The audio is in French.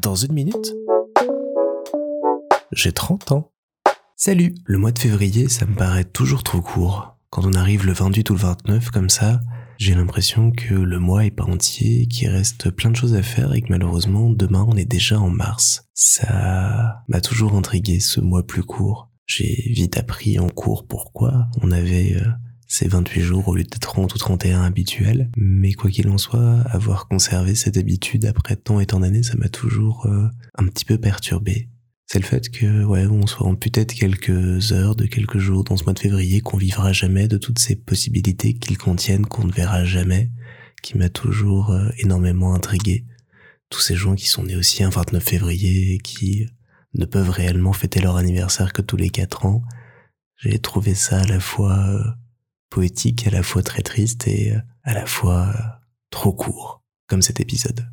Dans une minute, j'ai 30 ans. Salut Le mois de février, ça me paraît toujours trop court. Quand on arrive le 28 ou le 29 comme ça, j'ai l'impression que le mois est pas entier, qu'il reste plein de choses à faire et que malheureusement demain on est déjà en mars. Ça m'a toujours intrigué ce mois plus court. J'ai vite appris en cours pourquoi on avait euh, ces 28 jours au lieu de 30 ou 31 habituels. Mais quoi qu'il en soit, avoir conservé cette habitude après tant et tant d'années, ça m'a toujours euh, un petit peu perturbé. C'est le fait que, ouais, on soit peut-être quelques heures, de quelques jours dans ce mois de février, qu'on vivra jamais de toutes ces possibilités qu'ils contiennent, qu'on ne verra jamais, qui m'a toujours euh, énormément intrigué. Tous ces gens qui sont nés aussi un 29 février et qui ne peuvent réellement fêter leur anniversaire que tous les quatre ans. J'ai trouvé ça à la fois euh, poétique, à la fois très triste et euh, à la fois euh, trop court, comme cet épisode.